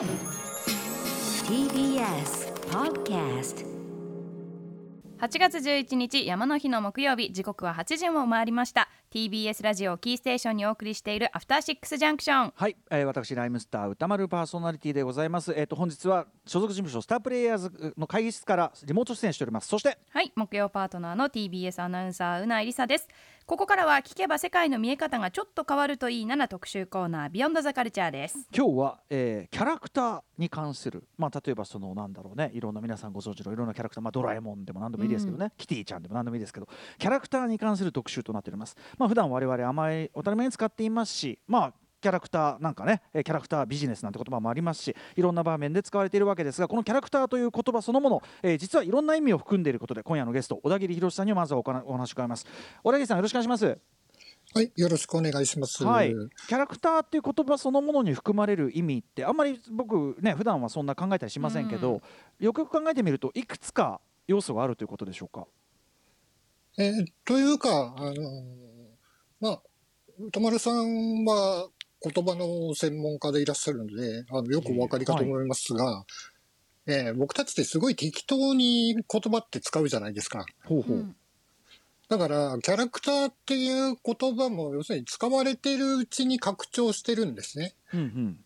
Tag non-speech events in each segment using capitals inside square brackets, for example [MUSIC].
TBS Podcast 8月11日山の日の木曜日。時刻は8時を回りました。TBS ラジオキーステーションにお送りしているアフターシックスジャンクション。はい、えー、私ライムスター歌丸パーソナリティでございます。えっ、と本日は所属事務所スタープレイヤーズの会議室からリモート出演しております。そしてはい。木曜パートナーの TBS アナウンサーうないりさですここからは聞けば世界の見え方がちょっと変わるといいなな特集コーナービヨンドザカルチャーです今日は、えーキャラクターに関するまあ例えばそのなんだろうねいろんな皆さんご存知のいろんなキャラクターまあドラえもんでも何でもいいですけどね、キティちゃんでも何でもいいですけどキャラクターに関する特集となっております。まあ普段我々あまりおたり前に使っていますしまあキャラクターなんかねえーキャラクタービジネスなんて言葉もありますしいろんな場面で使われているわけですがこのキャラクターという言葉そのもの、えー実はいろんな意味を含んでいることで今夜のゲスト小田切弘さんにまずはおかなお話を伺います。小田切さんよろしくお願いします。はい、よろしくお願いします。はい、キャラクターっていう言葉そのものに含まれる意味ってあんまり僕ね普段はそんな考えたりしませんけど、よくよく考えてみるといくつか要素があるということでしょうか？えーというか、あのーまあ、歌丸さんは言葉の専門家でいらっしゃるので、あのよくお分かりかと思いますが、えー僕たちってすごい適当に言葉って使うじゃないですか。ほうほう、うん。だから、キャラクターっていう言葉も、要するに使われてるうちに拡張してるんですね。うんうん。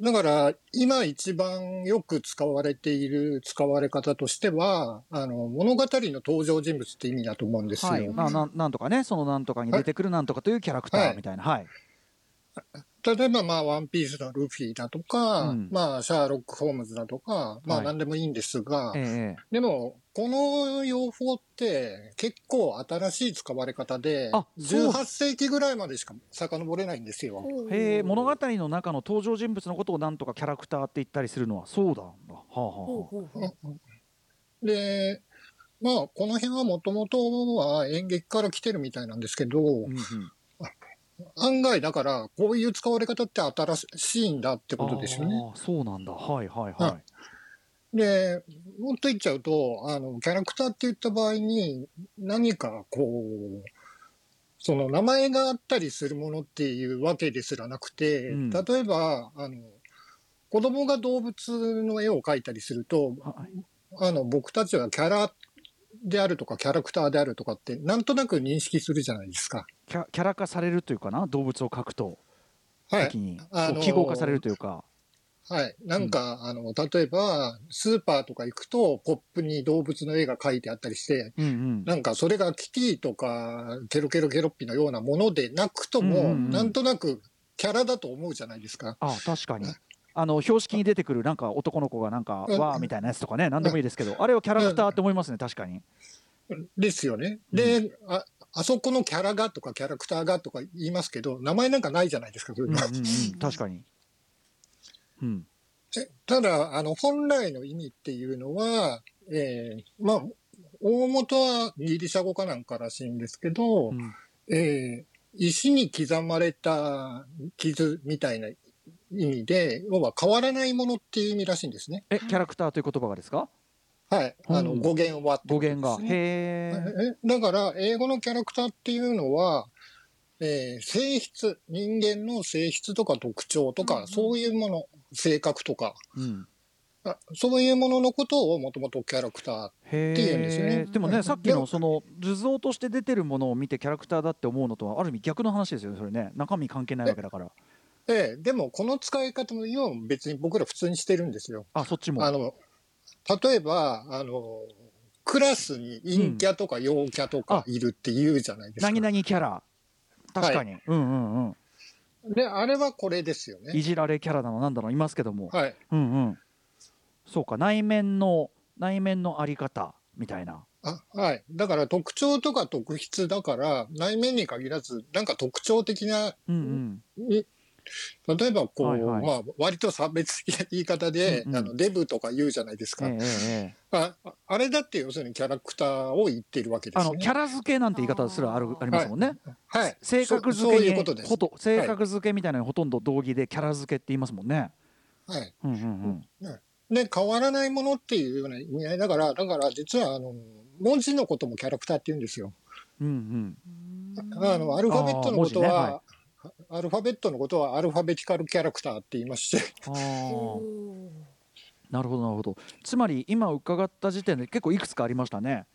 だから、今一番よく使われている使われ方としては、あの、物語の登場人物って意味だと思うんですよ。はい。まあ、なんなんとかねそのなんとかに出てくるなんとかというキャラクタはい。ーみたいな。はい、例えば、まあ、ワンピースのルフィだとか、うん。まあ、シャーロック・ホームズだとか、まあ、はい。何でもいいんですが、ええでも、この用法って結構新しい使われ方であ、そう。18世紀ぐらいまでしか遡れないんですよ。へえ物語の中の登場人物のことをなんとかキャラクターって言ったりするのはそうだ。はあはあはあ。で、まあ、この辺はもともとは演劇から来てるみたいなんですけど、うんうん案外だから、こういう使われ方って新しいんだってことですよね。そうなんだ。はいはい。はい、で、もっと言っちゃうと、あの、キャラクターって言った場合に、何かこう、その名前があったりするものっていうわけですらなくて、うん。例えば、あの、子供が動物の絵を描いたりすると、はい。あの、僕たちはキャラであるとかキャラクターであるとかって、なんとなく認識するじゃないですか。キャキャラ化されるというかな動物を描くとはい。に、あのーこう記号化されるというか、はい。なんか、あの、例えば、スーパーとか行くと、ポップに動物の絵が描いてあったりして、うんうん、なんかそれがキティとかケロケロケロッピのようなものでなくとも、うんうんうん。なんとなくキャラだと思うじゃないですか。あ確かに。あの標識に出てくるなんか男の子がなんかうん。わーみたいなやつとかね何でもいいですけどあれをキャラクターって思いますね確かに。ですよね。で、あ、あそこのキャラがとかキャラクターがとか言いますけど、名前なんかないじゃないですか、そういうのうんうんうん。確かに。うん。えただ、あの、本来の意味っていうのは、えーまあ、大元はギリシャ語かなんからしいんですけど、うん。えー石に刻まれた傷みたいな意味で、要は変わらないものっていう意味らしいんですね。えキャラクターという言葉がですか？はい。あの、うん。語源はって語源が。へええだから、英語のキャラクターっていうのは、えー性質、人間の性質とか特徴とか、うん。うんそういうもの、性格とか、うん。あそういうもののことをもともとキャラクター。へっていうんですよねえでもねさっきのその図像として出てるものを見てキャラクターだって思うのとはある意味逆の話ですよねそれね。中身関係ないわけだから。ええでも、この使い方のよう別に僕ら普通にしてるんですよ。あそっちも。あの、例えば、あの、クラスに陰キャとか陽キャとかいるって言うじゃないですか。何々キャラ。確かに、うんうんうん。で、あれはこれですよいね。じられキャラなのなんだろういますけども、はい。うんうん。そうか。内面の内面のあり方。みたいな。あはい。だから特徴とか特質だから、内面に限らず、なんか特徴的な、うんうん。に例えばこう、はいはいまあ、割と差別的な言い方で、うんうんあの、デブとか言うじゃないですか。ええああれだって要するにキャラクターを言ってるわけですよね。あのキャラ付けなんて言い方すらあるありますもんね、はい。性格付けにほ。と性格付けみたいなほとんど同義でキャラ付けって言いますもんね。はい。うんうんうん。で、変わらないものっていうような意味合いだから、だから実はあの、文字のこともキャラクターって言うんですよ。うんあの、アルファベットのことは、アルファベットのことはアルファベティカルキャラクターって言いまして、なるほどなるほど。つまり今伺った時点で結構いくつかありましたね。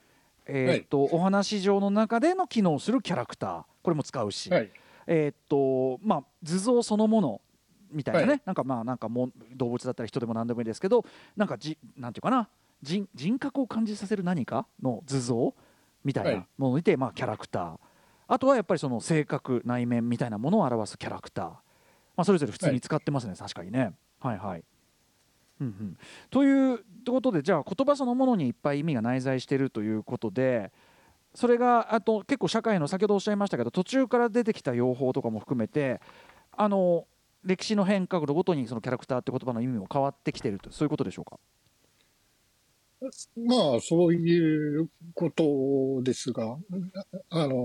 えーっと、お話上の中での機能するキャラクターこれも使うし、はい。えーっとまあ図像そのものみたいなね、はい。なんかまあなんかもん動物だったり人でも何でもいいですけどなんかじなんていうかな。人人格を感じさせる何かの図像みたいはない。ものにて、まあキャラクターあとはやっぱりその性格内面みたいなものを表すキャラクター、まあ、それぞれ普通に使ってますね、確かにね。はいはい。うんうん、ということでじゃあ言葉そのものにいっぱい意味が内在しているということでそれがあと結構社会の先ほどおっしゃいましたけど途中から出てきた用法とかも含めてあの歴史の変革度ごとにそのキャラクターって言葉の意味も変わってきていると。そういうことでしょうか？まあ、そういうことですが、あの、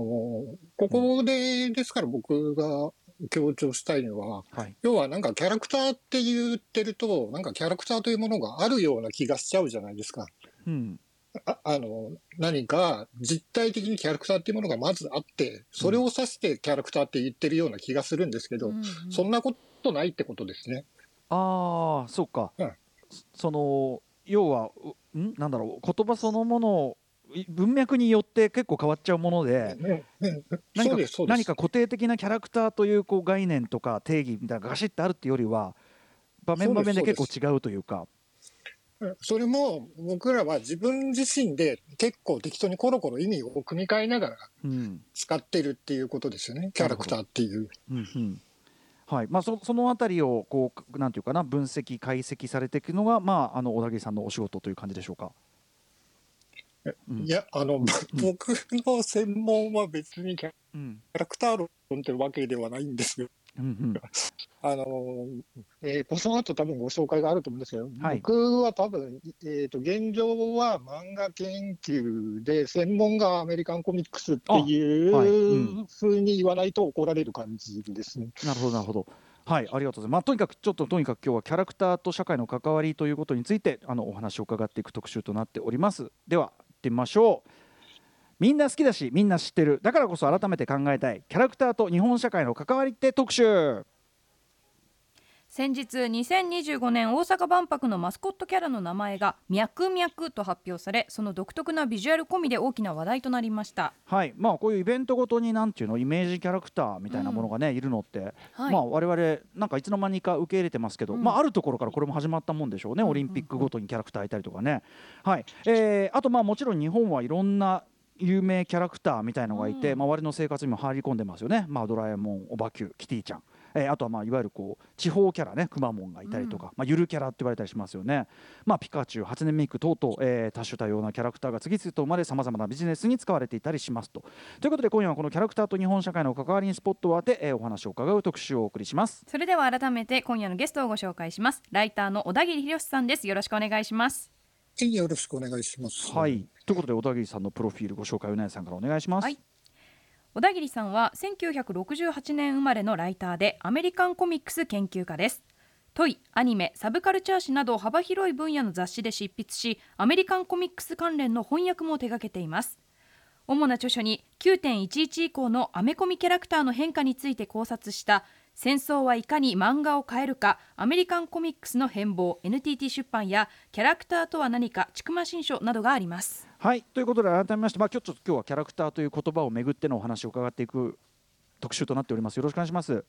ここで、ですから僕が強調したいのは、はい、要はなんかキャラクターって言ってると、なんかキャラクターというものがあるような気がしちゃうじゃないですか。うん。ああの、何か実体的にキャラクターっていうものがまずあって、それを指してキャラクターって言ってるような気がするんですけど、うんうんそんなことないってことですね。ああそうか、うん。その要はうん？なんだろう。言葉そのものい文脈によって結構変わっちゃうもので、何か固定的なキャラクターというこう概念とか定義みたいなガシッとあるっていうよりは場面場面で結構違うというか。うん。それも僕らは自分自身で結構適当にコロコロ意味を組み替えながらうん。使ってるっていうことですよね。キャラクターっていう。うんうんはいまあ、そそのあたりをこうなんていうかな分析解析されていくのが、まあ、あの小田切さんのお仕事という感じでしょうか。うんいや、あの、[LAUGHS] 僕の専門は別にキャうんラクター論ってわけではないんですよ。うんうん [LAUGHS] あの、えー、この後多分ご紹介があると思うんですけど、はい僕は多分、えっ、と、現状は漫画研究で、専門がアメリカンコミックスっていうふうに言わないと怒られる感じですね。なるほどなるほど。はい、ありがとうございます。まあ、とにかくちょっととにかく今日はキャラクターと社会の関わりということについてあのお話を伺っていく特集となっております。では行ってみましょう。みんな好きだしみんな知ってる。だからこそ改めて考えたい。キャラクターと日本社会の関わりって特集。先日2025年大阪万博のマスコットキャラの名前が「ミャクミャク」と発表されその独特なビジュアル込みで大きな話題となりました、はい、まあこういうイベントごとになんていうのイメージキャラクターみたいなものがね、いるのって、はい。まあ我々なんかいつの間にか受け入れてますけど、うん。まああるところからこれも始まったもんでしょうね、うんうん。オリンピックごとにキャラクターいたりとかね。はい、えーあとまあもちろん日本はいろんな有名キャラクターみたいのがいて、うん。まあ、我々の生活にも入り込んでますよね、まあ、ドラえもん、おばきゅう、キティちゃん、えーあとはまあいわゆるこう地方キャラね、くまモンがいたりとか、まあ、ゆるキャラって言われたりしますよね、まあ、ピカチュウ、初音ミク等々、えー多種多様なキャラクターが次々と生まれ、さまざまなビジネスに使われていたりしますと。ということで、今夜はこのキャラクターと日本社会の関わりにスポットを当て、えーお話を伺う特集をお送りします。それでは改めて今夜のゲストをご紹介します。ライターの小田切博さんです。よろしくお願いします。はいよろしくお願いします。はい、ということで、小田切さんのプロフィールご紹介をうなやさんからお願いします。はい小田切さんは1968年生まれのライターでアメリカンコミックス研究家ですトイ、アニメ、サブカルチャー誌など幅広い分野の雑誌で執筆しアメリカンコミックス関連の翻訳も手掛けています主な著書に9.11以降のアメコミキャラクターの変化について考察した戦争はいかに漫画を変えるかアメリカンコミックスの変貌 NTT 出版やキャラクターとは何かちくま新書などがあります。はいということで改めまして、まあ、今日ちょっと今日はキャラクターという言葉をめぐってのお話を伺っていく特集となっております。よろしくお願いします。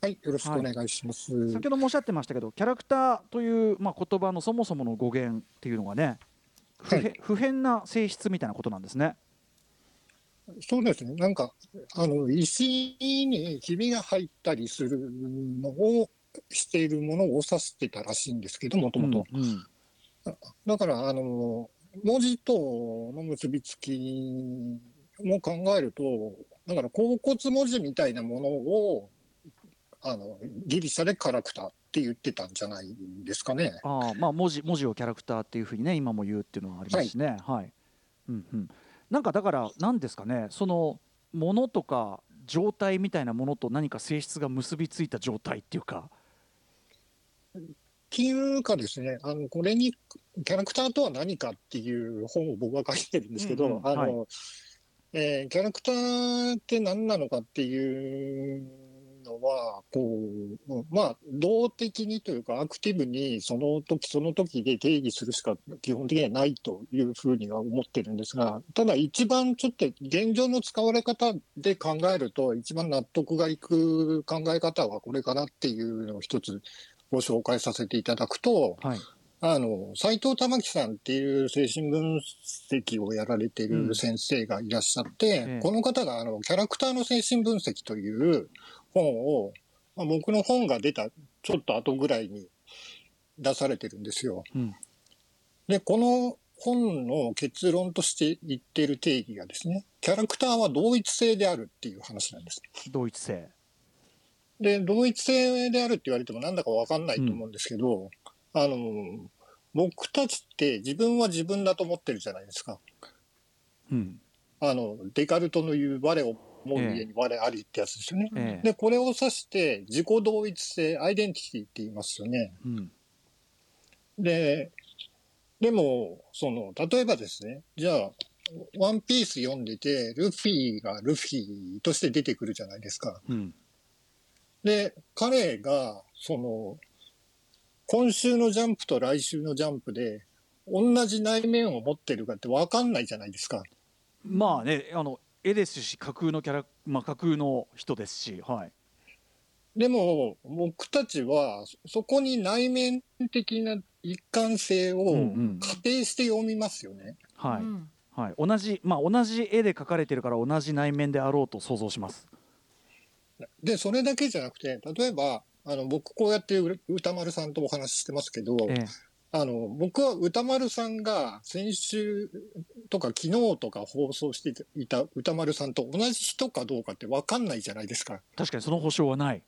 はい、よろしくお願いします。先ほどもおっしゃってましたけどキャラクターという、まあ、言葉のそもそもの語源っていうのがね不,、はい。不変な性質みたいなことなんですねそうですね。なんか、あの、石にひびが入ったりするのをしているものを指してたらしいんですけど、もともと。だから、あの、文字との結びつきも考えると、だから、甲骨文字みたいなものを、あの、ギリシャでキャラクターって言ってたんじゃないですかね。あーまあ文字文字をキャラクターっていうふうにね今も言うっていうのはありますしねはい、うんうん、なんかだから何ですかねそのものとか状態みたいなものと何か性質が結びついた状態っていうか。っていうかですね、あの、これに、キャラクターとは何かっていう本を僕は書いてるんですけど、うんうんあの、はいえーキャラクターって何なのかっていうのは、こう、うんまあ、動的にというか、アクティブにその時その時で定義するしか基本的にはないというふうには思ってるんですが、ただ一番ちょっと現状の使われ方で考えると、一番納得がいく考え方はこれかなっていうのを一つご紹介させていただくと、はい。あの、斎藤玉樹さんっていう精神分析をやられてる先生がいらっしゃって、ええ。この方があの、キャラクターの精神分析という本を、まあ、僕の本が出たちょっと後ぐらいに出されてるんですよ。うんで、この本の結論として言っている定義がですね、キャラクターは同一性であるっていう話なんです。同一性で、同一性であるって言われてもなんだかわかんないと思うんですけど、あの、僕たちって自分は自分だと思ってるじゃないですか。うんあの、デカルトの言う我を思う家に我ありってやつですよね。ええで、これを指して自己同一性、アイデンティティって言いますよね。うんで、でも、その、例えばですね、じゃあ、ワンピース読んでて、ルフィがルフィとして出てくるじゃないですか。うんで、彼が、その、今週のジャンプと来週のジャンプで、同じ内面を持ってるかって分かんないじゃないですか。まあねあの絵ですし架空のキャラまあ架空の人ですしはい。でも、僕たちは、そこに内面的な一貫性をうんうん。仮定して読みますよね。はい、うん。はい、同じまあ同じ絵で描かれてるから同じ内面であろうと想像します。で、それだけじゃなくて、例えば、あの、僕こうやってう歌丸さんとお話ししてますけど、ええあの、僕は歌丸さんが先週とか昨日とか放送していた歌丸さんと同じ人かどうかって分かんないじゃないですか。確かにその保証はない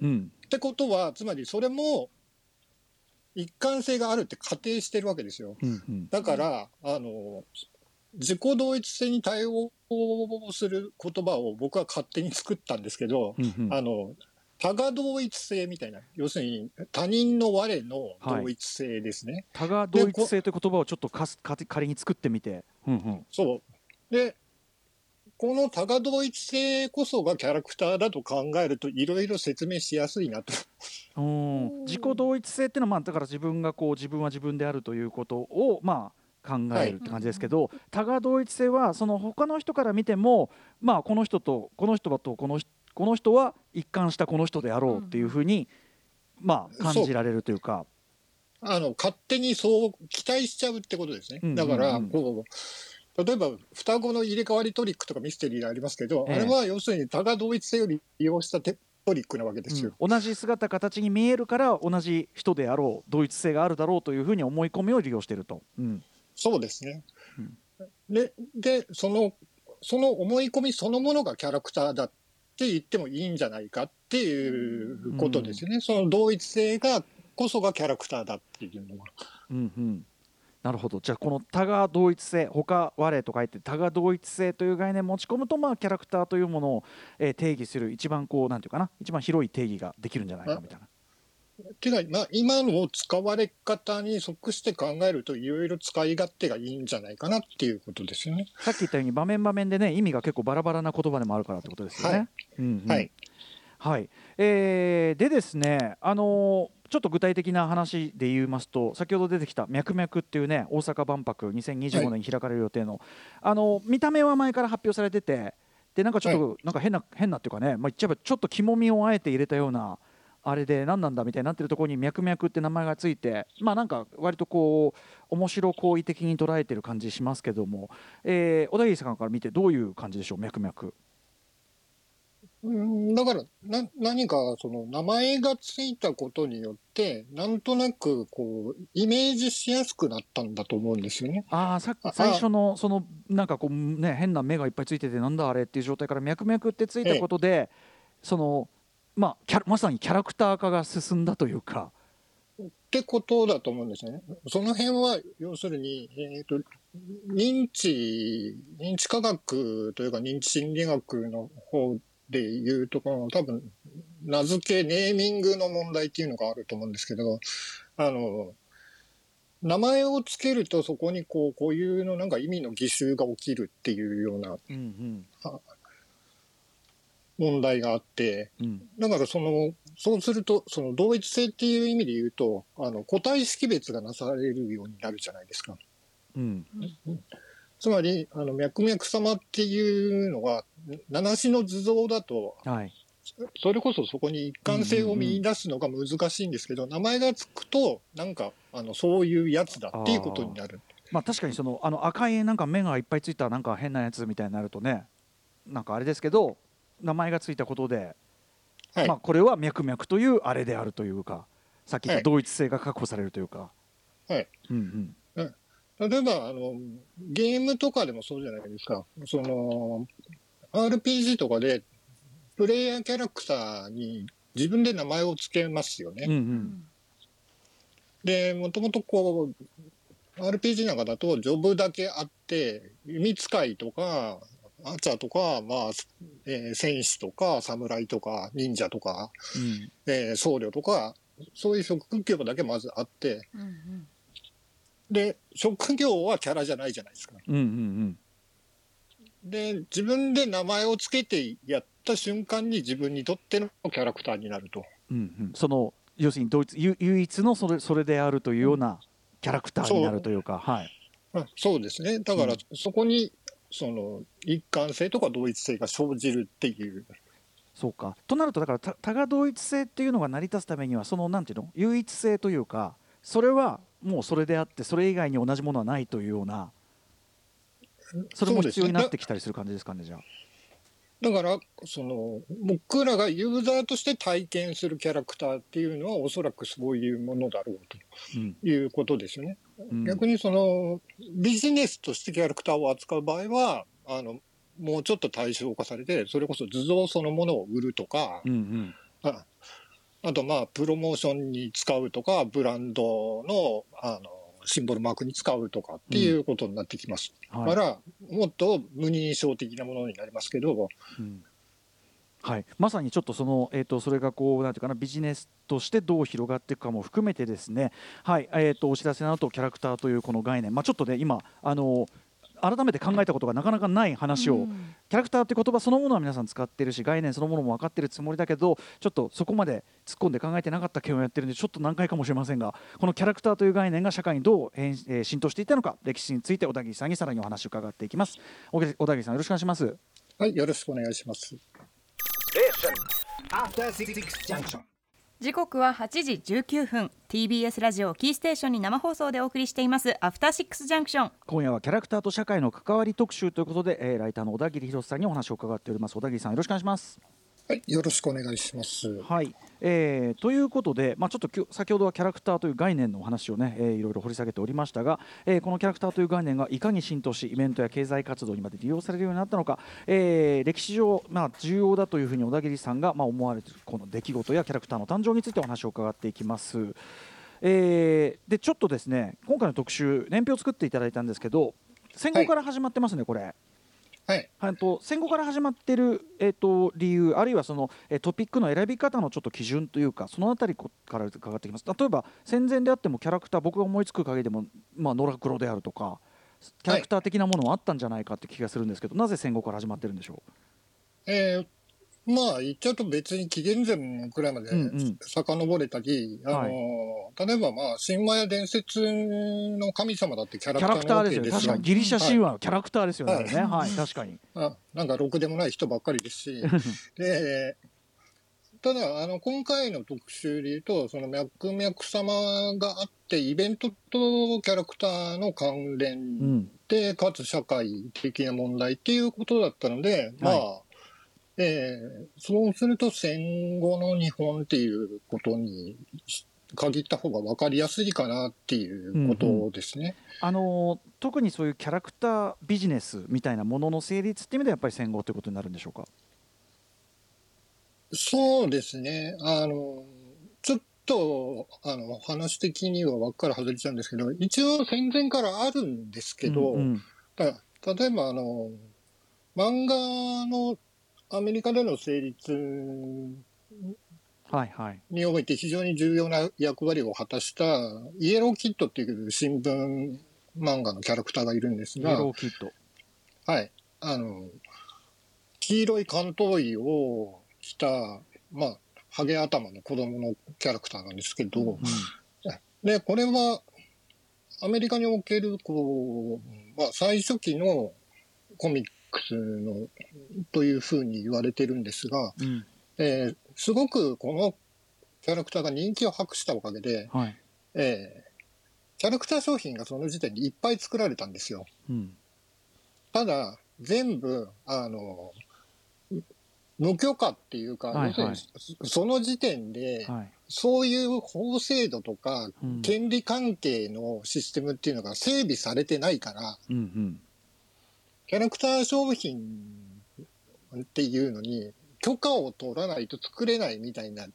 うんってことは、つまりそれも一貫性があるって仮定してるわけですよ。うんうんだから、あの、自己同一性に対応する言葉を僕は勝手に作ったんですけど、うんうんあの、多が同一性みたいな、要するに他人の我の同一性ですね。多が同一性という言葉をちょっとかすか仮に作ってみて、うんそう。で、この多が同一性こそがキャラクターだと考えるといろいろ説明しやすいなと。うん、うん自己同一性っていうのは、まあ、だから自分がこう自分は自分であるということを、まあ、考えるって感じですけど、多が同一性はその他の人から見ても、まあ、この人とこの人とこの人この人は一貫したこの人であろうっていうふうに、まあ、感じられるというか。あの、勝手にそう期待しちゃうってことですね。うんだから、うんうんこう、例えば、双子の入れ替わりトリックとかミステリーがありますけど、ええあれは要するに多が同一性を利用したテトリックなわけですよ。うん同じ姿形に見えるから同じ人であろう同一性があるだろうというふうに思い込みを利用していると、うんそうですね。うんで、で、その、その思い込みそのものがキャラクターだって言ってもいいんじゃないかっていうことですよね。その同一性がこそがキャラクターだっていうのは。うんうん、なるほどじゃあこの多が同一性他我と書いて多が同一性という概念を持ち込むと、まあ、キャラクターというものを、えー定義する一番こうなんていうかな一番広い定義ができるんじゃないかみたいな。ていうか、まあ、今の使われ方に即して考えるといろいろ使い勝手がいいんじゃないかなっていうことですよね。さっき言ったように場面場面でね意味が結構バラバラな言葉でもあるからってことですよね。はいうんうんはい。はい、えーでですね、あのーちょっと具体的な話で言いますと先ほど出てきた「脈々」っていうね大阪万博2025年に開かれる予定の、あの見た目は前から発表されててでなんかちょっと、なんか変な変なっていうかね、まあ、言っちゃえばちょっと肝みをあえて入れたようなあれで何なんだみたいになってるところに「脈々」って名前がついてまあなんか割とこう面白好意的に捉えてる感じしますけども、えー小田切さんから見てどういう感じでしょう脈々。うんだからな何かその名前がついたことによってなんとなくこうイメージしやすくなったんだと思うんですよね。ああ最初のそのなんかこうね変な目がいっぱいついててなんだあれっていう状態から脈々ってついたことで、そのまあキャラまさにキャラクター化が進んだというか、ってことだと思うんですよね。その辺は要するに、えー、と認知認知科学というか認知心理学の方でいうところの多分名付けネーミングの問題っていうのがあると思うんですけどあの名前をつけるとそこにこう固有のなんか意味の偽習が起きるっていうようなうん問題があって、うん。だからその、そうすると、その同一性っていう意味で言うと、あの、個体識別がなされるようになるじゃないですか。うん。つまり、あの、脈々様っていうのが、七種の図像だと、はい。それこそそこに一貫性を見出すのが難しいんですけど、名前がつくと、なんか、あの、そういうやつだっていうことになる。まあ確かにそのあの赤いなんか目がいっぱいついたなんか変なやつみたいになるとねなんかあれですけど名前がついたことで、はい。まあこれは脈々というあれであるというかさっき言ったはい同一性が確保されるというか、はいうんうん例えば、あの、ゲームとかでもそうじゃないですか。その、RPG とかで、プレイヤーキャラクターに自分で名前を付けますよね。うんうんで、もともとこう、RPG なんかだと、ジョブだけあって、弓使いとか、アーチャーとか、まあ、えー戦士とか、侍とか、忍者とか、うん。えー僧侶とか、そういう職業だけまずあって、うんうん。で、職業はキャラじゃないじゃないですか。うんうんうん。で、自分で名前を付けてやった瞬間に自分にとってのキャラクターになると。うんうん。その要するに同一ゆ唯一のそれそれであるというようなキャラクターになるというか、はい。あそうですね。だからうん、そこに、その、一貫性とか同一性が生じるっていう。そうかとなるとだからた多が同一性っていうのが成り立つためにはそのなんていうの？唯一性というかそれはもうそれであってそれ以外に同じものはないというようなそれも必要になってきたりする感じですかねじゃあ。だから、その、僕らがユーザーとして体験するキャラクターっていうのはおそらくそういうものだろううんということですよね。うん逆にその、ビジネスとしてキャラクターを扱う場合は、あの、もうちょっと対象化されて、それこそ図像そのものを売るとか、うんうん。ああとまあ、プロモーションに使うとか、ブランドの、あの、シンボルマークに使うとかっていうことになってきます。はい。から、もっと無認証的なものになりますけど、うんはい、まさにちょっとその、えー、とそれがこうなんていうかなビジネスとしてどう広がっていくかも含めてですね、はい。えー、とお知らせの後キャラクターというこの概念、まあ、ちょっとね今あの改めて考えたことがなかなかない話を、うん。キャラクターって言葉そのものは皆さん使ってるし概念そのものも分かってるつもりだけどちょっとそこまで突っ込んで考えてなかった件をやってるんでちょっと難解かもしれませんがこのキャラクターという概念が社会にどう変、えー浸透していったのか歴史について小田切さんにさらにお話を伺っていきます。小田切さんよろしくお願いします。はい、よろしくお願いします。時刻は8時19分。TBS ラジオキーステーションに生放送でお送りしています。アフターシックスジャンクション今夜はキャラクターと社会の関わり特集ということで、えーライターの小田切弘さんにお話を伺っております。小田切さんよろしくお願いしますはい、よろしくお願いします。はい、えーということで、まあ、ちょっと先ほどはキャラクターという概念のお話をね、えーいろいろ掘り下げておりましたが、えーこのキャラクターという概念がいかに浸透しイベントや経済活動にまで利用されるようになったのか、えー歴史上、まあ、重要だというふうに小田切さんが、まあ、思われているこの出来事やキャラクターの誕生についてお話を伺っていきます。えーでちょっとですね今回の特集年表を作っていただいたんですけど戦後から始まってますね、これ。はい、はいと戦後から始まってる、えー、と理由あるいはその、えートピックの選び方のちょっと基準というかそのあたりこから伺ってきます。例えば戦前であってもキャラクター僕が思いつく限りでも、まあ、野良黒であるとかキャラクター的なものはあったんじゃないかって気がするんですけど、なぜ戦後から始まってるんでしょえーまあ、言っちゃうと別に紀元前くらいまでうんうん。遡れたり、あの、例えばまあ、神話や伝説の神様だってキャララクターですよね。確かにギリシャ神話のキャラクターですよね、はい。はい。確かに。あなんかろくでもない人ばっかりですし、[LAUGHS] で、ただ、あの、今回の特集で言うと、その脈々様があって、イベントとキャラクターの関う連ん。で、かつ社会的な問題っていうことだったので、まあ、えーそうすると戦後の日本っていうことに限った方が分かりやすいかなっていうことですね。あのー特にそういうキャラクタービジネスみたいなものの成立っていう意味ではやっぱり戦後ということになるんでしょうか？そうですね。あの、ちょっと、あの、話的には輪っから外れちゃうんですけど、一応戦前からあるんですけど、うんうんた例えばあの、漫画のアメリカでの成立はいはい。において非常に重要な役割を果たしたイエローキッドってい。う新聞漫画のキャラクターがい。るんですがイエロ、ーキッドはい。あの、黄色い関東衣を着た、まあ、ハゲ頭の子供のキャラクターなんですけど、うん。で、これは、アメリカにおける、こう、まあ、最初期のコミックスの、というふうに言われてるんですが、うん。えーすごくこのキャラクターが人気を博したおかげで、はい。えーキャラクター商品がその時点にいっぱい作られたんですよ。うん。ただ、全部、あの、無許可っていうか、はい。要するにその時点で、はい。そういう法制度とか、うん。権利関係のシステムっていうのが整備されてないから、うんうんキャラクター商品っていうのに、許可を取らないと作れないみたいな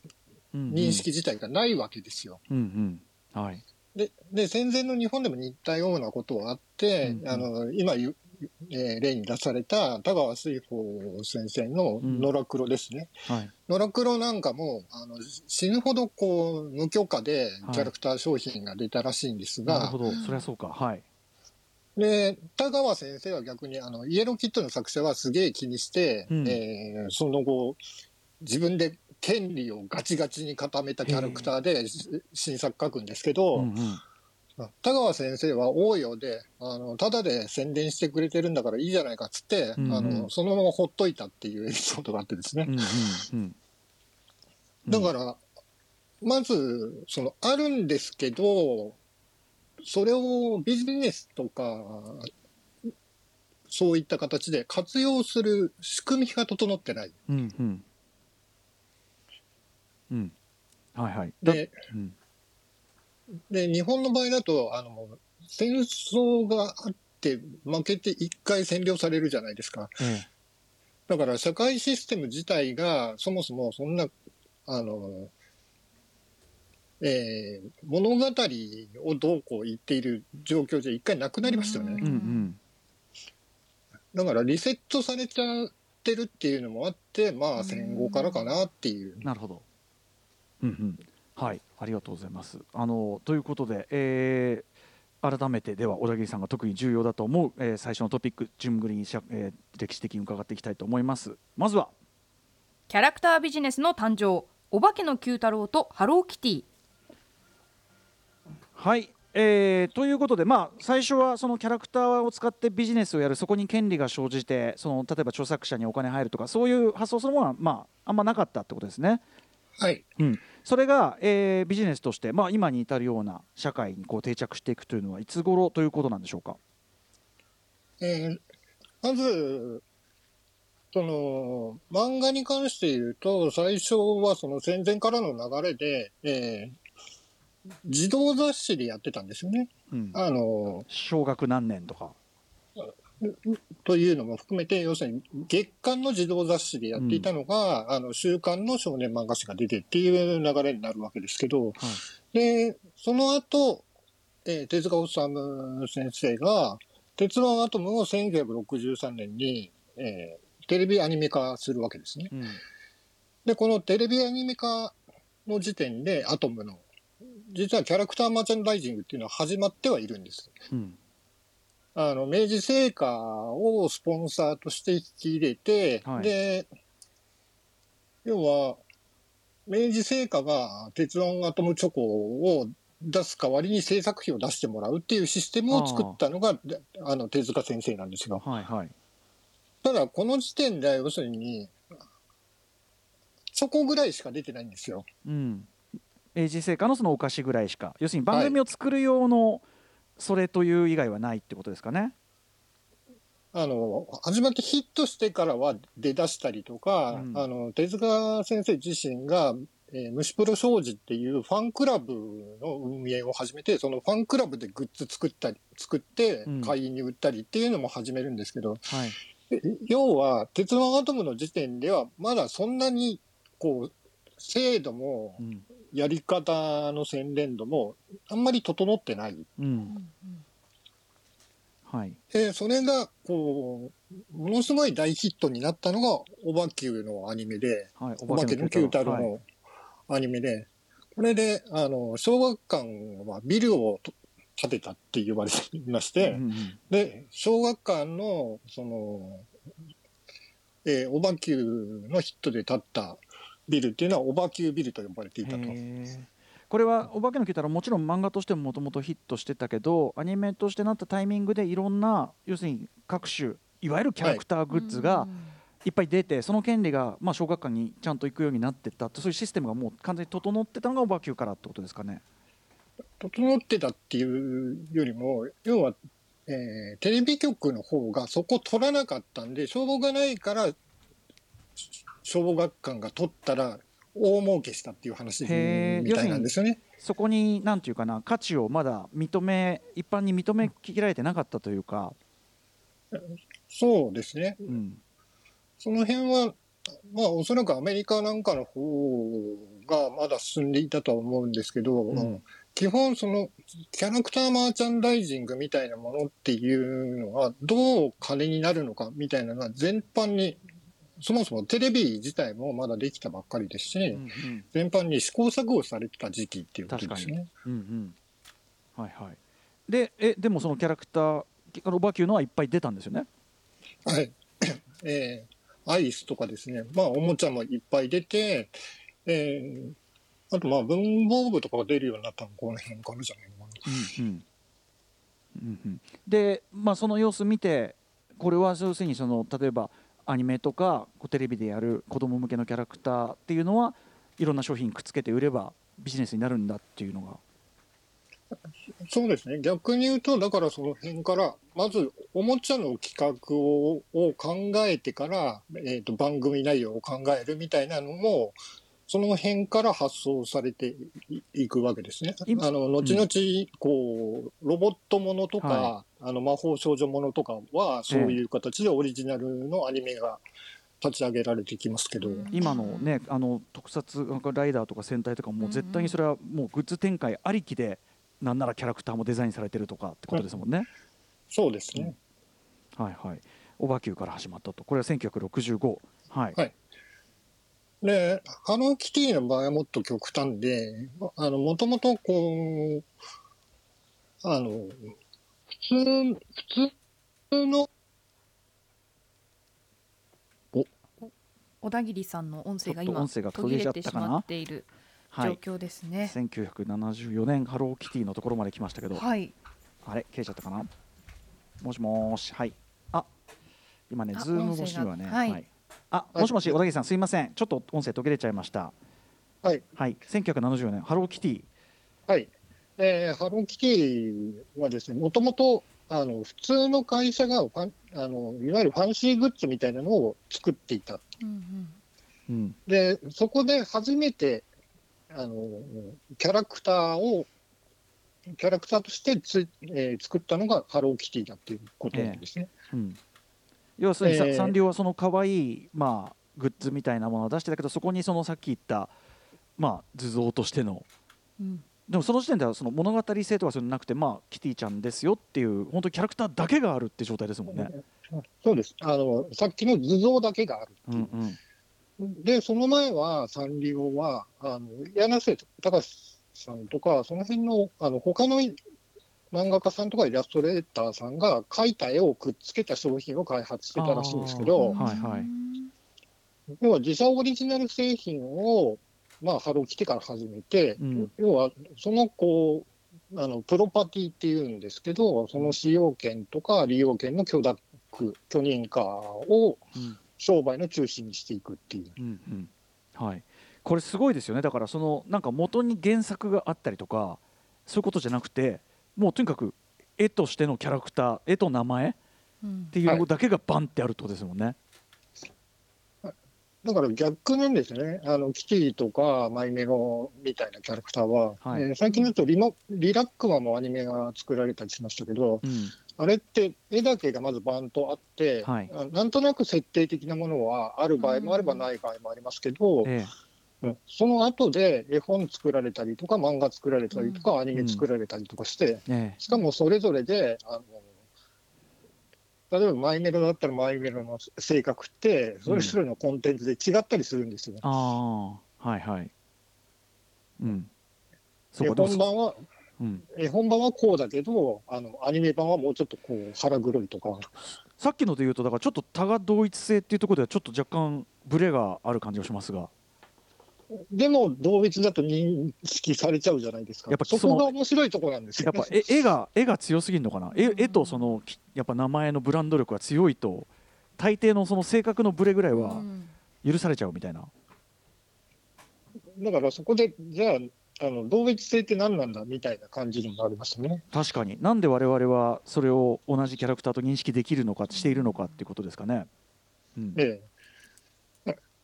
認識自体がないわけですよ。うんうん。はい。で、で、戦前の日本でも似たようなことはあって、うんうん。あの、今えー例に出された田川水宝先生のうん。野良黒ですね。はい。野良黒なんかも、あの、死ぬほどこう、無許可でキャラクター商品が出たらしいんですが、なるほど。そりゃそうか。はいで、田川先生は逆に、あの、イエローキットの作者はすげえ気にして、うん。えーその後、自分で権利をガチガチに固めたキャラクターでし新作書くんですけど、うんうん。田川先生は応用で、あの、ただで宣伝してくれてるんだからいいじゃないかっつって、うんうん。あの、そのままほっといたっていうエピソードがあってですね。うんうん。うん。だから、まず、その、あるんですけど、それをビジネスとか、そういった形で活用する仕組みが整ってない。うんうん。うん。はいはい。だで、うん。で、日本の場合だと、あの、戦争があって負けて一回占領されるじゃないですか。え。だから社会システム自体がそもそもそんな、あの、えー物語をどうこう言っている状況じゃ一回なくなりましたよえうね。んうんだからリセットされちゃってるっていうのもあって、まあ戦後からかなっていう。なるほど。うんうん。はい、ありがとうございます。あのということで、えー改めてでは小田切さんが特に重要だと思う、えー最初のトピック順繰りにしゃ、えー歴史的に伺っていきたいと思います。まずはキャラクタービジネスの誕生お化けの九太郎とハローキティはい。えーということで、まあ、最初はそのキャラクターを使ってビジネスをやるそこに権利が生じてその例えば著作者にお金入るとかそういう発想そのものは、まあ、あんまなかったってことですね。はい。うん、それが、えービジネスとして、まあ、今に至るような社会にこう定着していくというのはいつ頃ということなんでしょうか？えーまず、その、漫画に関して言うと、最初はその戦前からの流れで、えー児童雑誌でやってたんですよね。うん、あの、小学何年とか。というのも含めて、要するに月刊の児童雑誌でやっていたのが、あの、週刊の少年漫画誌が出てっていう流れになるわけですけど、はいで、その後、えー手塚治虫先生が、鉄腕アトムを1963年に、えーテレビアニメ化するわけですね。うんで、このテレビアニメ化の時点でアトムの、実はキャラクターマーチャンダイジングっていうのは始まってはいるんです。うんあの、明治製菓をスポンサーとして引き入れて、はいで、要は、明治製菓が鉄腕アトムチョコを出す代わりに制作費を出してもらうっていうシステムを作ったのが、であの、手塚先生なんですよ。はいはい。ただ、この時点で、要するに、チョコぐらいしか出てないんですよ。うん、明治製菓のそのお菓子ぐらいしか要するに番組を作る用のそれという以外はないってことですかね？あの、始まってヒットしてからは出だしたりとか、うん。あの、手塚先生自身が、えー虫プロ商事っていうファンクラブの運営を始めて、そのファンクラブでグッズ作ったり、作ってうん。会員に売ったりっていうのも始めるんですけど、はい。え要は、鉄腕アトムの時点では、まだそんなに、こう、制度もう、んやり方の洗練度も、あんまり整ってない。うん。はい。で、それが、こう、ものすごい大ヒットになったのが、オバキューのアニメで、はい、お化けの九太郎はい。のアニメで、これで、あの、小学館はビルをと建てたって言われていまして、うんうんで、小学館の、その、えー、オバ Q のヒットで建ったビルっていうのはオバ Q ビルと呼ばれていたと。これは「お化けの Q 太郎」もちろん漫画としてももともとヒットしてたけどアニメとしてなったタイミングでいろんな要するに各種いわゆるキャラクターグッズがいっぱい出て、その権利がまあ小学館にちゃんと行くようになってったそういうシステムがもう完全に整ってたのがオバ Q からってことですかね。整ってたっていうよりも、要は、えーテレビ局の方がそこ取らなかったんで、消防がないから、し消防学館が取ったら大儲けしたっていう話みたいなんですよね。そこに何ていうかな価値をまだ認め一般に認めきられてなかったというか、そうですね。うん、その辺は、まあおそらくアメリカなんかの方がまだ進んでいたとは思うんですけど、うん基本そのキャラクターマーチャンダイジングみたいなものっていうのはどう金になるのかみたいなのは全般に、そもそもテレビ自体もまだできたばっかりですし、うんうん全般に試行錯誤されてた時期っていうことですね。うんうんはいはいでえでもそのキャラクターあのオバ Q のはいっぱい出たんですよね？はい。[COUGHS] えーアイスとかですね。まあ、おもちゃもいっぱい出て、えーあと、まあ、文房具とかが出るようになったのこの辺からじゃないのかな。うんうんうんで、まあ、その様子見てこれは要するにその例えばアニメとかこうテレビでやる子供向けのキャラクターっていうのはいろんな商品くっつけて売ればビジネスになるんだっていうのが。そうですね。逆に言うと、だからその辺から、まず、おもちゃの企画をを考えてから、えっ、と、番組内容を考えるみたいなのも、その辺から発想されていいくわけですね。今あの、後々、こう、ロボットものとか、はあの、魔法少女ものとかは、そういう形でオリジナルのアニメが立ち上げられてきますけど、今のねあの特撮ライダーとか戦隊とかもう絶対にそれはもうグッズ展開ありきでなんならキャラクターもデザインされてるとかってことですもんね。そうですね。はいはい。オバ Q から始まったと。これは1965はい。はいで、ハローキティの場合はもっと極端で、あの、もともとこう、あの、普通、普通の、小田切さんの音声が今音声が途途切切れちゃったかなれてしまっている状はい。況ですね。1974年ハローキティのところまで来ましたけど、はい。あれ？切れちゃったかな？もしもーしはい。あ今ねあ Zoom 越しにはね音声がはいあもしもし小田切さんすいませんちょっと音声途切れちゃいました。はい。はい。1974年ハローキティはい。えーハローキティはですね、もともと、あの、普通の会社がファン、あの、いわゆるファンシーグッズみたいなのを作っていた。うんうんで、そこで初めて、あの、キャラクターを、キャラクターとしてつ、えー作ったのがハローキティだっていうことなんですね。うん。要するにサンリオはその可愛いまあグッズみたいなものを出してたけどそこにそのさっき言ったまあ図像としての。うん。でもその時点ではその物語性とかそういうのなくてまあキティちゃんですよっていう本当にキャラクターだけがあるって状態ですもんね。そうです。あの、さっきの図像だけがあるってう。んいううん。で、その前は、サンリオは、あの、柳瀬隆さんとか、その辺の、あの、他の漫画家さんとかイラストレーターさんが描いた絵をくっつけた商品を開発してたらしいんですけあど、ーはいはい。要は自社オリジナル製品を、まあ、ハローキティから始めて、うん。要は、その、こう、あの、プロパティっていうんですけど、その使用権とか利用権の許諾、許認可をうん。商売の中心にしていくっていう。うんうん。はい、これすごいですよね。だからそのなんか元に原作があったりとかそういうことじゃなくてもうとにかく絵としてのキャラクター絵と名前っうん。ていうのだけがバンってあるってことですもんね。だから逆なんですね。あの、キティとかマイメロみたいなキャラクターは、はい。えー最近だとリモリラックマもアニメが作られたりしましたけど、うん。あれって絵だけがまずバンとあって、はい。あなんとなく設定的なものはある場合もあればない場合もありますけど、えうんその後で絵本作られたりとか漫画作られたりとか、アニメ作られたりとかして、ええ。しかもそれぞれで、あの例えばマイメロだったらマイメロの性格って、それぞれのコンテンツで違ったりするんですよ。ああ。はいはい。うん。そ絵本版は、うん、絵本版はこうだけど、あのアニメ版はもうちょっとこう腹黒いとか、さっきので言うとだからちょっと多が同一性っていうところではちょっと若干ブレがある感じがしますがでも同一だと認識されちゃうじゃないですか。やっぱそこが面白いところなんですよ、やっぱ絵絵が絵が強すぎるのかな？絵絵とそのきやっぱ名前のブランド力が強いと大抵のその性格のブレぐらいは許されちゃうみたいな、だからそこで、じゃあ、あの同一性って何なんだみたいな感じになりましたね。確かに。なんで我々はそれを同じキャラクターと認識できるのかしているのかっていうことですかね。うん。ええ、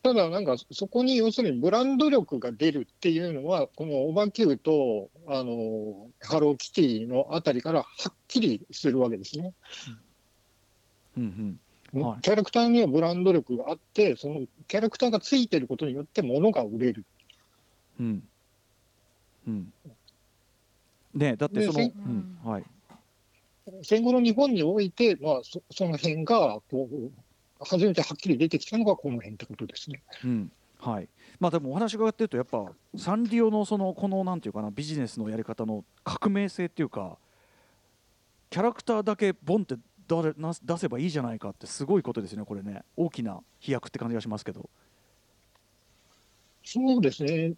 ただ、なんかそこに要するにブランド力が出るっていうのは、このオバキューとあのハローキティのあたりからはっきりするわけですね。うんうん。はい。キャラクターにはブランド力があって、そのキャラクターがついてることによって物が売れる。うん。うん。ねだってその、うんはい、戦後の日本において、まあ、そその辺がこう初めてはっきり出てきたのがこの辺ってことですね。うんはいまあ、でもお話伺ってるとやっぱサンリオのそのこのなんていうかなビジネスのやり方の革命性っていうかキャラクターだけボンって出れな出せばいいじゃないかってすごいことですよねこれね大きな飛躍って感じがしますけど。そうですね。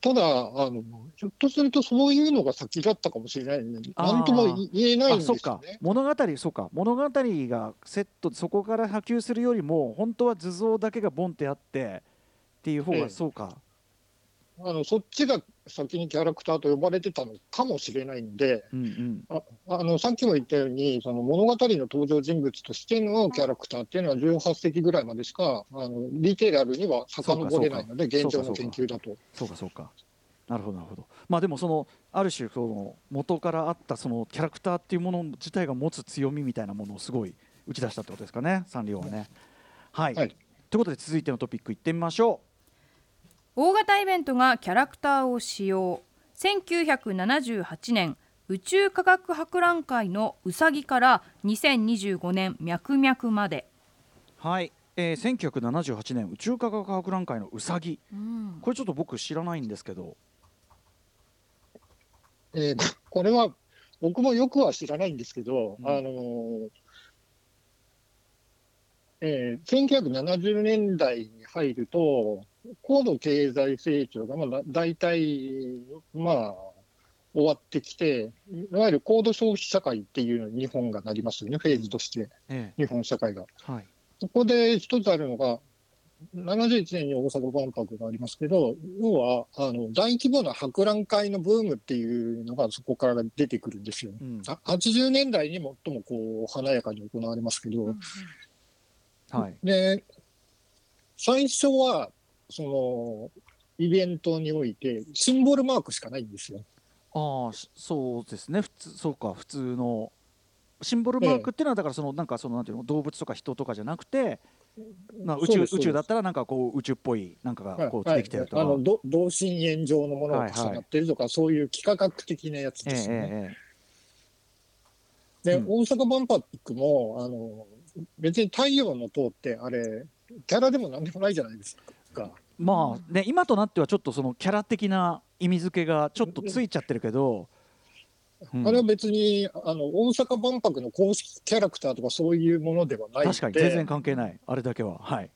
ただあの、ひょっとするとそういうのが先だったかもしれないので、あーなんとも言えないんですよあそっか。ね。物語そうか。物語がセットそこから波及するよりも本当は図像だけがボンってあってっていう方がええ。そうか、あのそっちが先にキャラクターと呼ばれてたのかもしれないんで、うんうん。ああのさっきも言ったように、その物語の登場人物としてのキャラクターっていうのは18世紀ぐらいまでしか、あのリテラルには遡れないので、現状の研究だと。そうか。そうかなるほどなるほど。まあでもそのある種その元からあったそのキャラクターっていうもの自体が持つ強みみたいなものをすごい打ち出したってことですかねサンリオはね。はい、はい。ということで続いてのトピックいってみましょ大型イベントがキャラクターを使用。1978年宇宙科学博覧会のうさぎから2025年脈々まで、うはい、えー、1978年宇宙科学博覧会のうさぎ。うん。これちょっと僕知らないんですけど。えーここれは僕もよくは知らないんですけど、うん。あのーえー1970年代に入ると、高度経済成長がまあだ大体、まあ、終わってきて、いわゆる高度消費社会っていうのに日本がなりますよね、フェーズとして、え日本社会が。えはい。そこで一つあるのが、71年に大阪万博がありますけど、要はあの大規模な博覧会のブームっていうのがそこから出てくるんですよ。うん。あ80年代に最もこう華やかに行われますけど、はい。で最初はそのイベントにおいてシンボルマークしかないんですよ。ああしそうですね。普通そうか普通の。シンボルマークっていうのはだからそのなんかそのなんていうの動物とか人とかじゃなくて、まあ、宇宙宇宙だったらなんかこう宇宙っぽいなんかがこうはいできてるとか、あのど同心円状のものが重なってるとか、そういう幾何学的なやつええですね。ええで、うん。大阪万博もあの別に太陽の塔ってあれキャラでもなんでもないじゃないですか。まあね今となってはちょっとそのキャラ的な意味付けがちょっとついちゃってるけど、うん。あれは別にあの大阪万博の公式キャラクターとかそういうものではないので。確かに全然関係ない。あれだけは。はい。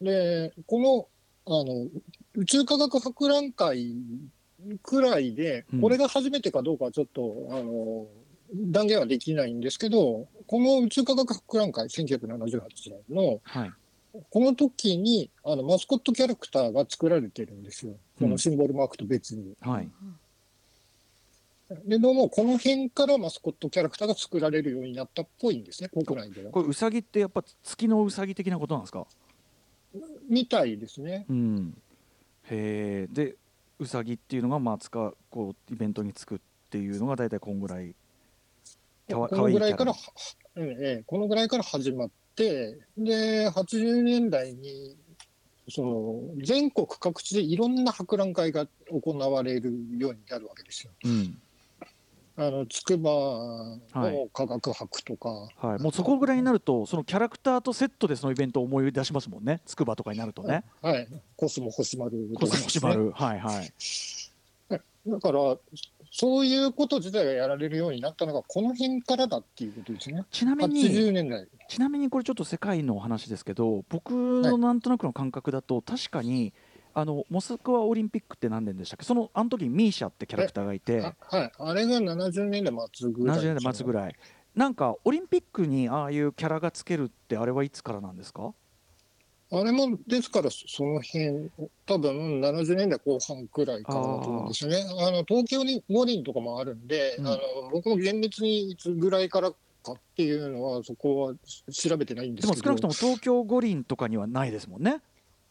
でこのあの宇宙科学博覧会くらいでうん。これが初めてかどうかはちょっと、あの断言はできないんですけどこの宇宙科学博覧会1978年のはいこの時にあのマスコットキャラクターが作られてるんですよ。このシンボルマークと別に。はい。でどうもこの辺からマスコットキャラクターが作られるようになったっぽいんですね国内では。これウサギってやっぱ月のウサギ的なことなんですか？みたいですね。うん。へえでウサギっていうのがまあ使うこうイベントにつくっていうのが大体こんぐらいかわこのぐらいから、可はうんええ、このぐらいから始まって、で、80年代に、その、全国各地でいろんな博覧会が行われるようになるわけですよ。うん。あの、筑波はい。の科学博とか、はい、もうそこぐらいになるとそのキャラクターとセットでそのイベントを思い出しますもんね。筑波とかになるとね。はい、コスモ星丸コスモとかですね、シマルはいはいだから、そういうこと自体がやられるようになったのが、この辺からだっていうことですね。ちなみに80年代。ちなみにこれちょっと世界の話ですけど僕のなんとなくの感覚だと確かにあのモスクワオリンピックって何年でしたっけ？そのあの時にミーシャってキャラクターがいてあはい。あれが70年代末ぐらい。70年代末ぐらいなんかオリンピックにああいうキャラがつけるってあれはいつからなんですか？あれも、ですから、その辺、多分70年代後半くらいからだと思うんですよね。あの、東京に五輪とかもあるんで、うんあの、僕も厳密にいつぐらいからかっていうのは、そこは調べてないんでけど。ですも少なくとも東京五輪とかにはないですもんね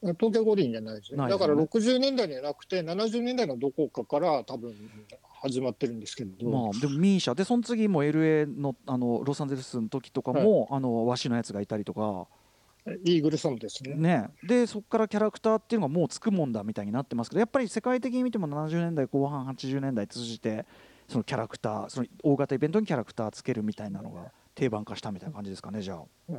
東京五輪じゃないですね。ねだから60年代じゃなくて、70年代のどこかから多分始まってるんですけど。まあでもミーシャでその次も LA のあのロサンゼルスの時とかも、あの和紙のやつがいたりとかイーグルサムですね。ねでそこからキャラクターっていうのがもうつくもんだみたいになってますけどやっぱり世界的に見ても70年代後半80年代通じてそのキャラクターその大型イベントにキャラクターつけるみたいなのが定番化したみたいな感じですかねじゃあ。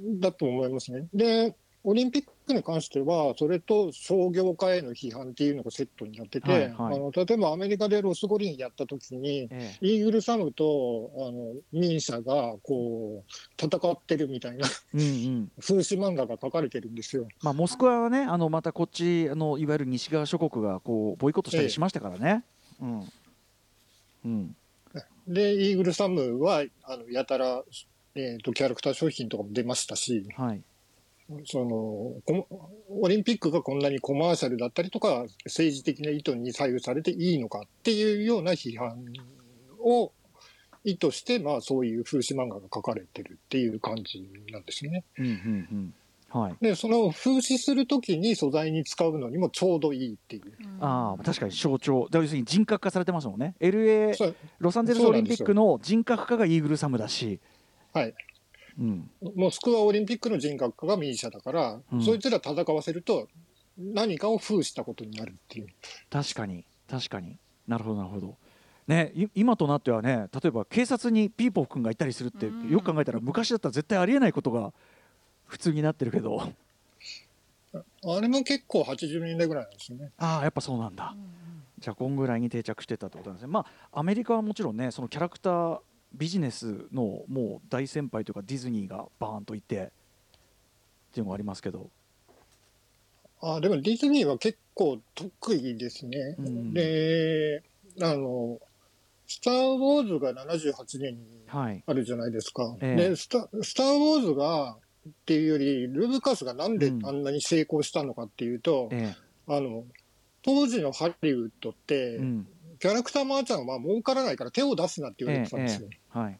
だと思いますね。で、オリンピックに関しては、それと商業化への批判っていうのがセットになってて、はいはい。あの例えばアメリカでロス五輪やった時に、えイーグルサムとあのミーシャがこう戦ってるみたいなえうんうん。風刺漫画が描かれてるんですよ。まあ、モスクワはねあのまたこっちあのいわゆる西側諸国がこうボイコットしたりしましたからね。うん。うん。で、イーグルサムはあのやたら、えー、とキャラクター商品とかも出ましたし、はいそのこオリンピックがこんなにコマーシャルだったりとか政治的な意図に左右されていいのかっていうような批判を意図して、まあ、そういう風刺漫画が描かれてるっていう感じなんですね。うんうんうん。はい、でその風刺するときに素材に使うのにもちょうどいいっていう。ああ確かに象徴。要するに人格化されてますもんね。LA ロサンゼルスオリンピックの人格化がイーグルサムだし、はい、うん、モスクワオリンピックの人格化がミーシャだから、うん。そいつら戦わせると何かを封したことになるっていう。確かに。確かに。なるほどなるほど。ね、い今となってはね例えば警察にピーポー君がいたりするってうん。よく考えたら昔だったら絶対ありえないことが普通になってるけど。あれも結構80年代ぐらいなんですよね。ああやっぱそうなんだ。じゃあこんぐらいに定着してたってことなんですね。まあアメリカはもちろんねそのキャラクタービジネスのもう大先輩というかディズニーがバーンといてっていうのがありますけど。あでもディズニーは結構得意ですね。うん。で、あの、スター・ウォーズが78年にはい。あるじゃないですか。ええ。でスタ、スター・ウォーズがっていうより、ルブカスがなんでうん。あんなに成功したのかっていうと、えあの、当時のハリウッドって、えうんキャラクターマーチャンは儲からないから手を出すなって言われてたんですよ。はい。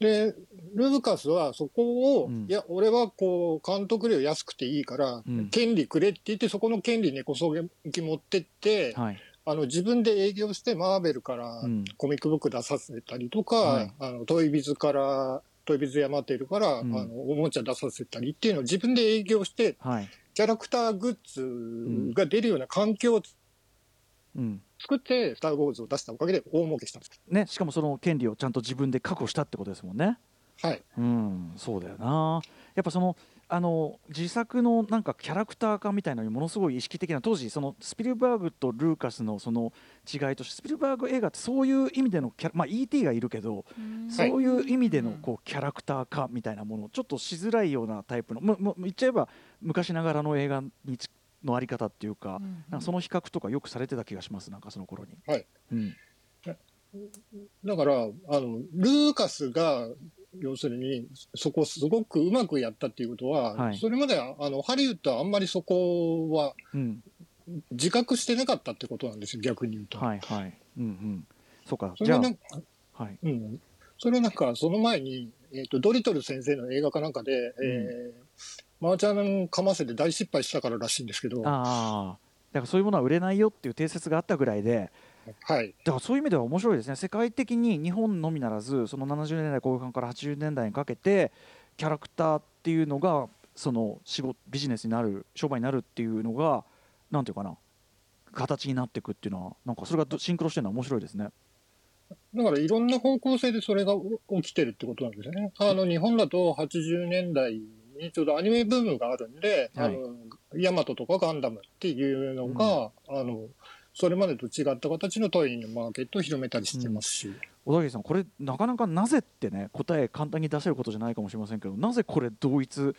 で、ルブカスはそこを、うん。いや、俺はこう、監督料安くていいから、うん。権利くれって言って、そこの権利根こそぎ持ってって、はい。あの、自分で営業して、マーベルからうん。コミックブック出させたりとか、はい。あの、トイビズから、トイビズヤマテルから、うん。あの、おもちゃ出させたりっていうのを自分で営業して、はい。キャラクターグッズが出るような環境をうん作って、スター・ウォーズを出したおかげで大儲けしたんです。ね、しかもその権利をちゃんと自分で確保したってことですもんね。はい。うん、そうだよな。やっぱそのあの自作のなんかキャラクター化みたいなのにものすごい意識的な当時そのスピルバーグとルーカスのその違いとしてスピルバーグ映画ってそういう意味でのキャラまあ E.T. がいるけど、そういう意味でのこうキャラクター化みたいなものちょっとしづらいようなタイプのもも言っちゃえば昔ながらの映画にちのあり方っていうか,、なんかその比較とかよくされてた気がしますなんかその頃に。はいうんだから、あの、ルーカスが、要するに、そこすごくうまくやったっていうことは、はいそれまではあのハリウッドはあんまりそこはうん自覚してなかったってことなんですよ、逆に言うと。はいはい。うんうん。そうか。そじゃあれはなんか、はい。うん。それはなんか、その前に、えっ、と、ドリトル先生の映画かなんかで、えーマーチャンかませて大失敗したかららしいんですけど、はああ。だからそういうものは売れないよっていう定説があったぐらいで、い。だからそういう意味では面白いですね。世界的に日本のみならず、その70年代後半から80年代にかけてキャラクターっていうのがその仕事ビジネスになる商売になるっていうのがなんていうかな形になっていくっていうのはなんかそれがどシンクロしてるのは面白いですね。だからいろんな方向性でそれが起きてるってことなんですよね。あの、日本だと80年代にちょうどアニメブームがあるんで、はい。あの、ヤマトとかガンダムっていうのが、あの、それまでと違った形のトイのマーケットを広めたりしてますし、小田切さんこれなかなかなぜってね答え簡単に出せることじゃないかもしれませんけどなぜこれ同一